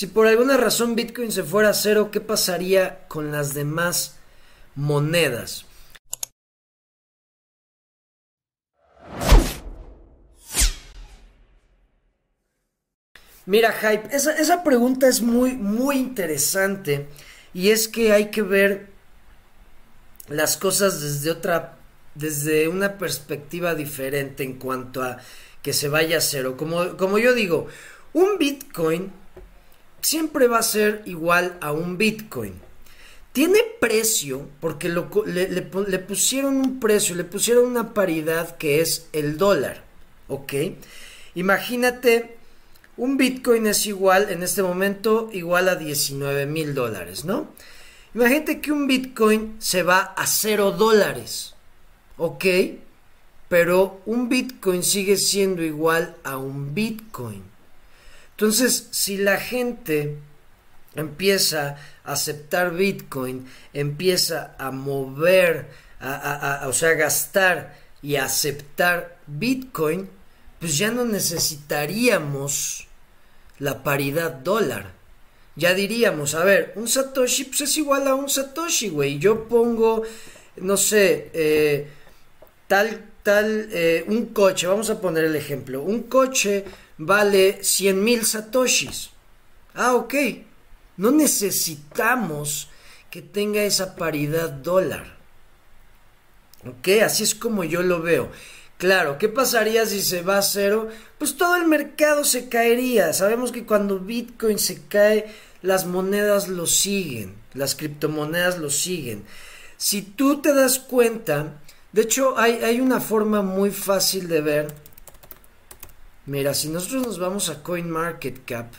Si por alguna razón Bitcoin se fuera a cero, ¿qué pasaría con las demás monedas? Mira, Hype, esa, esa pregunta es muy, muy interesante y es que hay que ver las cosas desde otra, desde una perspectiva diferente en cuanto a que se vaya a cero. Como, como yo digo, un Bitcoin siempre va a ser igual a un Bitcoin. Tiene precio porque le, le, pusieron un precio, le pusieron una paridad que es el dólar. ¿Ok? Imagínate, un Bitcoin es igual en este momento igual a 19 mil dólares, ¿no? Imagínate que un Bitcoin se va a 0 dólares. ¿Ok? Pero un Bitcoin sigue siendo igual a un Bitcoin. Entonces, si la gente empieza a aceptar Bitcoin, empieza a mover, a, o sea, a gastar y a aceptar Bitcoin, pues ya no necesitaríamos la paridad dólar. Ya diríamos, a ver, un Satoshi pues es igual a un Satoshi, güey. Yo pongo, no sé, eh, tal, tal, eh, un coche, vamos a poner el ejemplo, un coche vale 100 mil satoshis. Ah, ok. No necesitamos que tenga esa paridad dólar. Ok, así es como yo lo veo. Claro, ¿qué pasaría si se va a cero? Pues todo el mercado se caería. Sabemos que cuando Bitcoin se cae, las monedas lo siguen, las criptomonedas lo siguen. Si tú te das cuenta, de hecho hay, hay una forma muy fácil de ver Mira, si nosotros nos vamos a CoinMarketCap,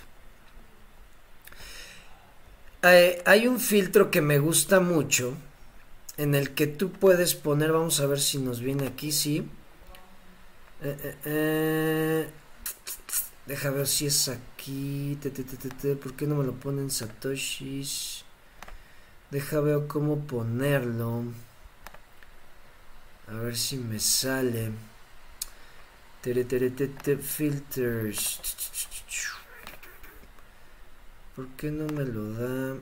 eh, hay un filtro que me gusta mucho en el que tú puedes poner, vamos a ver si nos viene aquí, sí. Eh, eh, deja ver si es aquí. ¿Por qué no me lo ponen Satoshis? Deja ver cómo ponerlo. A ver si me sale. Filters. ¿Por qué no me lo da?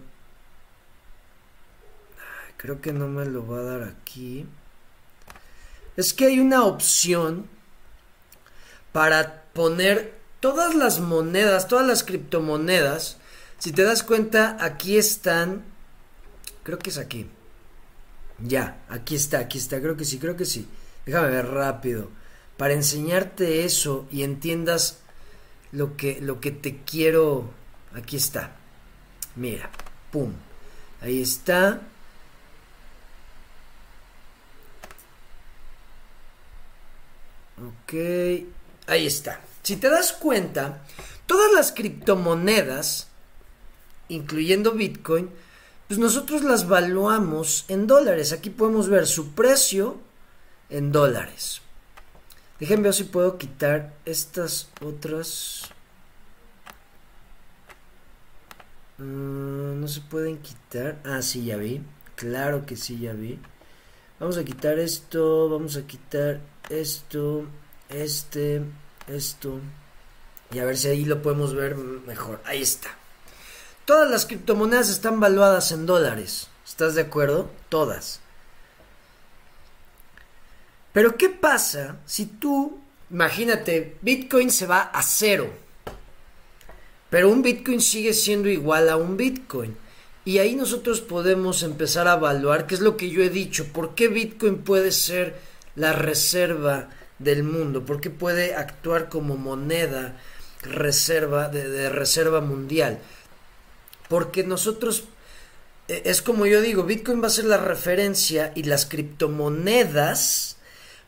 Creo que no me lo va a dar aquí. Es que hay una opción para poner todas las monedas, todas las criptomonedas. Si te das cuenta, aquí están. Creo que es aquí. Ya, aquí está, aquí está. Creo que sí, creo que sí. Déjame ver rápido para enseñarte eso y entiendas lo que, lo que te quiero. Aquí está. Mira, pum. Ahí está. Ok, ahí está. Si te das cuenta, todas las criptomonedas, incluyendo Bitcoin, pues nosotros las valuamos en dólares. Aquí podemos ver su precio en dólares. Déjenme ver si puedo quitar estas otras. Mm, no se pueden quitar. Ah, sí, ya vi. Claro que sí, ya vi. Vamos a quitar esto. Vamos a quitar esto. Este. Esto. Y a ver si ahí lo podemos ver mejor. Ahí está. Todas las criptomonedas están valuadas en dólares. ¿Estás de acuerdo? Todas. Pero ¿qué pasa si tú, imagínate, Bitcoin se va a cero, pero un Bitcoin sigue siendo igual a un Bitcoin? Y ahí nosotros podemos empezar a evaluar, qué es lo que yo he dicho, por qué Bitcoin puede ser la reserva del mundo, por qué puede actuar como moneda reserva de, de reserva mundial. Porque nosotros e, es como yo digo, Bitcoin va a ser la referencia y las criptomonedas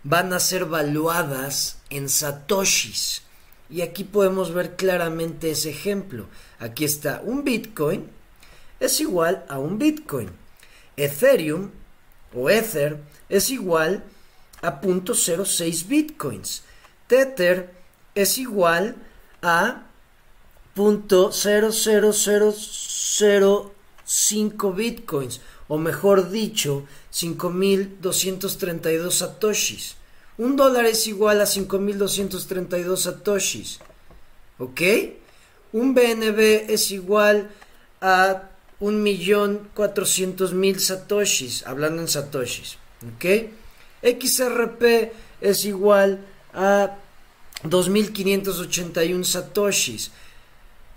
van a ser valuadas en satoshis. Y aquí podemos ver claramente ese ejemplo. Aquí está un Bitcoin es igual a un Bitcoin. Ethereum o Ether es igual a 0.06 Bitcoins. Tether es igual a 0.00005 Bitcoins o mejor dicho, 5.232 satoshis. Un dólar es igual a 5.232 satoshis. ¿Ok? un BNB es igual a un millón cuatrocientos mil satoshis, hablando en satoshis, ¿ok? XRP es igual a 2581 satoshis.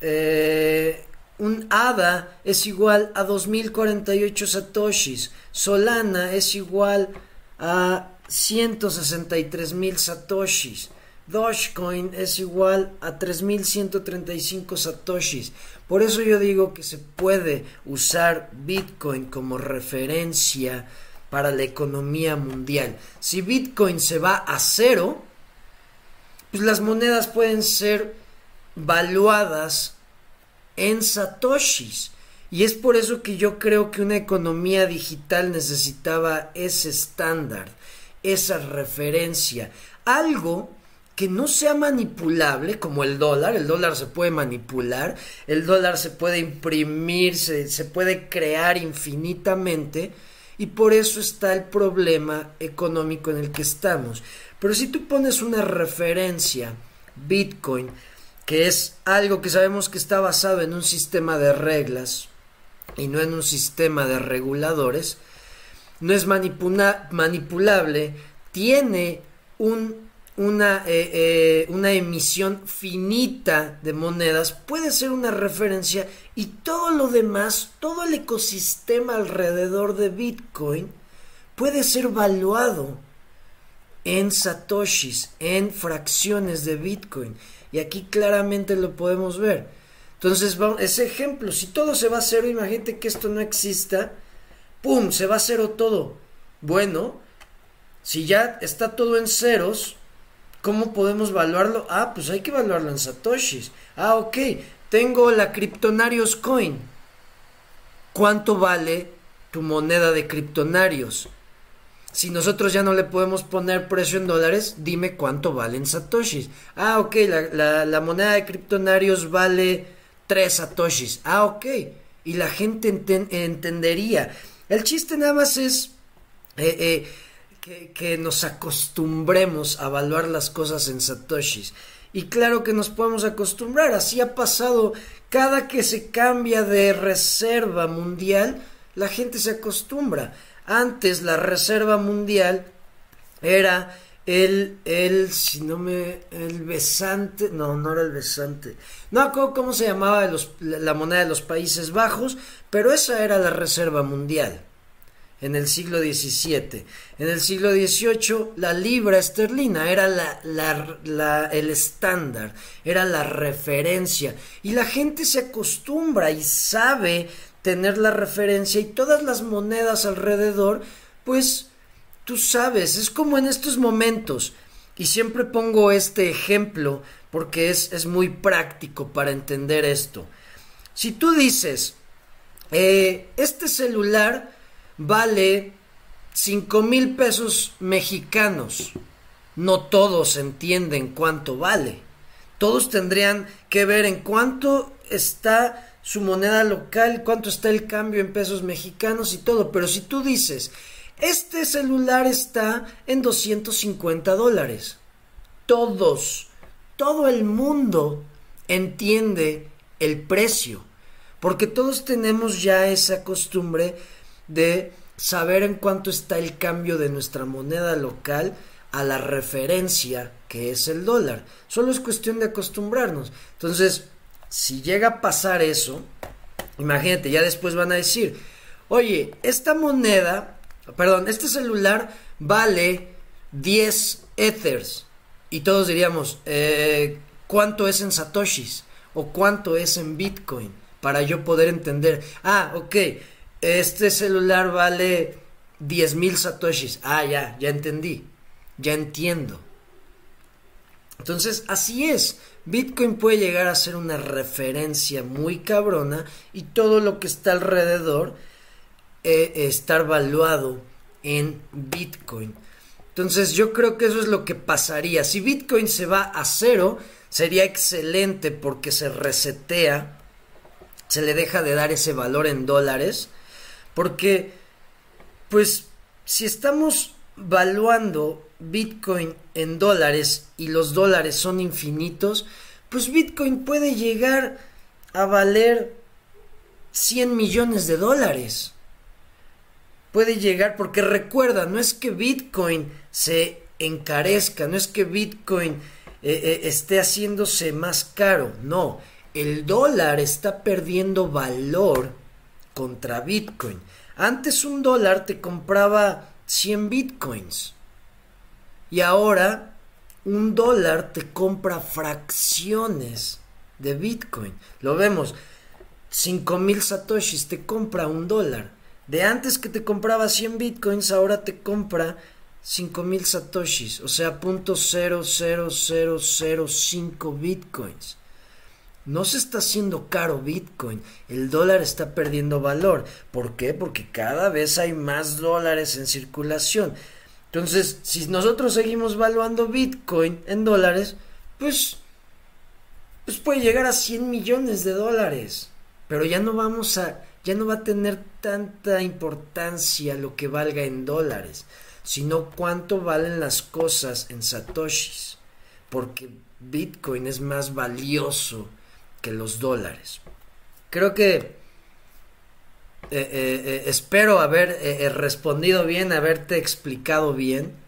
Eh, un ADA es igual a 2048 satoshis. Solana es igual a 163 mil satoshis. Dogecoin es igual a 3135 satoshis. Por eso yo digo que se puede usar Bitcoin como referencia para la economía mundial. Si Bitcoin se va a cero, pues las monedas pueden ser valuadas en satoshis. Y es por eso que yo creo que una economía digital necesitaba ese estándar, esa referencia, algo que no sea manipulable como el dólar, el dólar se puede manipular, el dólar se puede imprimir, se, se puede crear infinitamente y por eso está el problema económico en el que estamos. Pero si tú pones una referencia, Bitcoin, que es algo que sabemos que está basado en un sistema de reglas y no en un sistema de reguladores, no es manipulable, tiene un una, eh, eh, una emisión finita de monedas puede ser una referencia y todo lo demás, todo el ecosistema alrededor de Bitcoin puede ser valuado en satoshis, en fracciones de Bitcoin. Y aquí claramente lo podemos ver. Entonces, ese ejemplo, si todo se va a cero, imagínate que esto no exista, ¡pum! Se va a cero todo. Bueno, si ya está todo en ceros, ¿Cómo podemos evaluarlo? Ah, pues hay que evaluarlo en satoshis. Ah, ok. Tengo la Kryptonarios Coin. ¿Cuánto vale tu moneda de Kryptonarios? Si nosotros ya no le podemos poner precio en dólares, dime cuánto vale en satoshis. Ah, ok, la, moneda de Kryptonarios vale 3 satoshis. Ah, ok. Y la gente entendería. El chiste nada más es... Eh, eh, que, nos acostumbremos a evaluar las cosas en satoshis. Y claro que nos podemos acostumbrar, así ha pasado cada que se cambia de reserva mundial, la gente se acostumbra. Antes la reserva mundial era el, el, si no me, el besante, no, no era el besante, no cómo se llamaba la moneda de los Países Bajos, pero esa era la reserva mundial en el siglo XVII. En el siglo XVIII la libra esterlina era la, el estándar, era la referencia y la gente se acostumbra y sabe tener la referencia y todas las monedas alrededor, pues tú sabes, es como en estos momentos. Y siempre pongo este ejemplo porque es, es muy práctico para entender esto. Si tú dices, eh, este celular vale cinco mil pesos mexicanos. No todos entienden cuánto vale. Todos tendrían que ver en cuánto está su moneda local, cuánto está el cambio en pesos mexicanos y todo. Pero si tú dices, este celular está en 250 dólares, todos, todo el mundo entiende el precio. Porque todos tenemos ya esa costumbre de saber en cuánto está el cambio de nuestra moneda local a la referencia que es el dólar. Solo es cuestión de acostumbrarnos. Entonces, si llega a pasar eso, imagínate, ya después van a decir, oye, esta moneda, perdón, este celular vale 10 ethers. Y todos diríamos, eh, ¿cuánto es en satoshis? ¿O cuánto es en bitcoin? Para yo poder entender, ah, ok, este celular vale 10 mil satoshis. Ah, ya, ya entendí. Ya entiendo. Entonces, así es. Bitcoin puede llegar a ser una referencia muy cabrona y todo lo que está alrededor eh, estar valuado en Bitcoin. Entonces yo creo que eso es lo que pasaría. Si Bitcoin se va a cero, sería excelente porque se resetea, se le deja de dar ese valor en dólares porque, pues, si estamos valuando Bitcoin en dólares y los dólares son infinitos, pues Bitcoin puede llegar a valer 100 millones de dólares. Puede llegar, porque recuerda, no es que Bitcoin se encarezca, no es que Bitcoin eh, eh, esté haciéndose más caro, no, el dólar está perdiendo valor contra Bitcoin. Antes un dólar te compraba 100 Bitcoins y ahora un dólar te compra fracciones de Bitcoin. Lo vemos, 5 mil satoshis te compra un dólar. De antes que te compraba 100 Bitcoins, ahora te compra 5000 satoshis, o sea, .00005 bitcoins. No se está haciendo caro Bitcoin, el dólar está perdiendo valor. ¿Por qué? Porque cada vez hay más dólares en circulación. Entonces, si nosotros seguimos valuando Bitcoin en dólares, pues, pues puede llegar a 100 millones de dólares. Pero ya no vamos a, ya no va a tener tanta importancia lo que valga en dólares sino cuánto valen las cosas en satoshis, porque Bitcoin es más valioso que los dólares. Creo que eh, eh, espero haber respondido bien, haberte explicado bien.